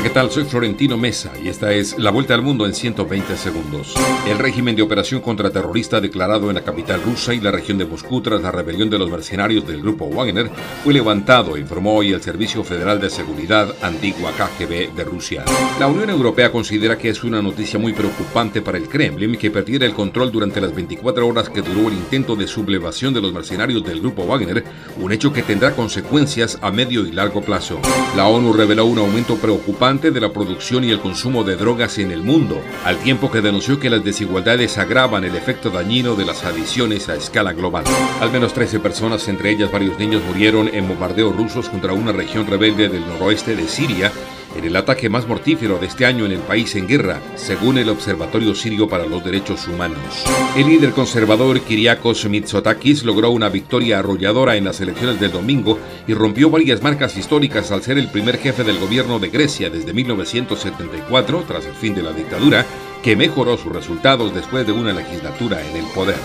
Hola, ¿qué tal? Soy Florentino Mesa y esta es La Vuelta al Mundo en 120 segundos. El régimen de operación contraterrorista declarado en la capital rusa y la región de Moscú tras la rebelión de los mercenarios del grupo Wagner fue levantado, informó hoy el Servicio Federal de Seguridad, antigua KGB de Rusia. La Unión Europea considera que es una noticia muy preocupante para el Kremlin que perdiera el control durante las 24 horas que duró el intento de sublevación de los mercenarios del grupo Wagner, un hecho que tendrá consecuencias a medio y largo plazo. La ONU reveló un aumento preocupante de la producción y el consumo de drogas en el mundo, al tiempo que denunció que las desigualdades agravan el efecto dañino de las adiciones a escala global. Al menos 13 personas, entre ellas varios niños, murieron en bombardeos rusos contra una región rebelde del noroeste de Siria en el ataque más mortífero de este año en el país en guerra, según el Observatorio Sirio para los Derechos Humanos. El líder conservador Kyriakos Mitsotakis logró una victoria arrolladora en las elecciones del domingo y rompió varias marcas históricas al ser el primer jefe del gobierno de Grecia desde 1974, tras el fin de la dictadura, que mejoró sus resultados después de una legislatura en el poder.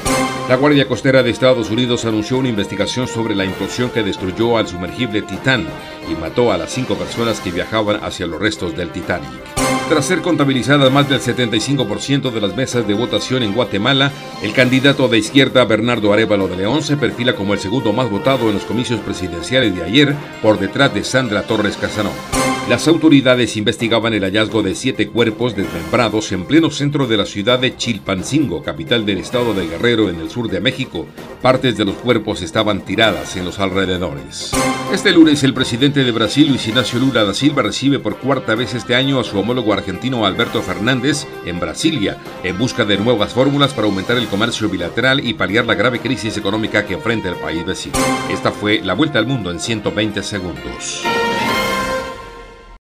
La Guardia Costera de Estados Unidos anunció una investigación sobre la implosión que destruyó al sumergible Titán y mató a las cinco personas que viajaban hacia los restos del Titanic. Tras ser contabilizadas más del 75% de las mesas de votación en Guatemala, el candidato de izquierda Bernardo Arevalo de León se perfila como el segundo más votado en los comicios presidenciales de ayer, por detrás de Sandra Torres Casanova. Las autoridades investigaban el hallazgo de siete cuerpos desmembrados en pleno centro de la ciudad de Chilpancingo, capital del estado de Guerrero en el sur de México. Partes de los cuerpos estaban tiradas en los alrededores. Este lunes el presidente de Brasil, Luis Ignacio Lula da Silva, recibe por cuarta vez este año a su homólogo argentino Alberto Fernández en Brasilia, en busca de nuevas fórmulas para aumentar el comercio bilateral y paliar la grave crisis económica que enfrenta el país vecino. Esta fue la vuelta al mundo en 120 segundos.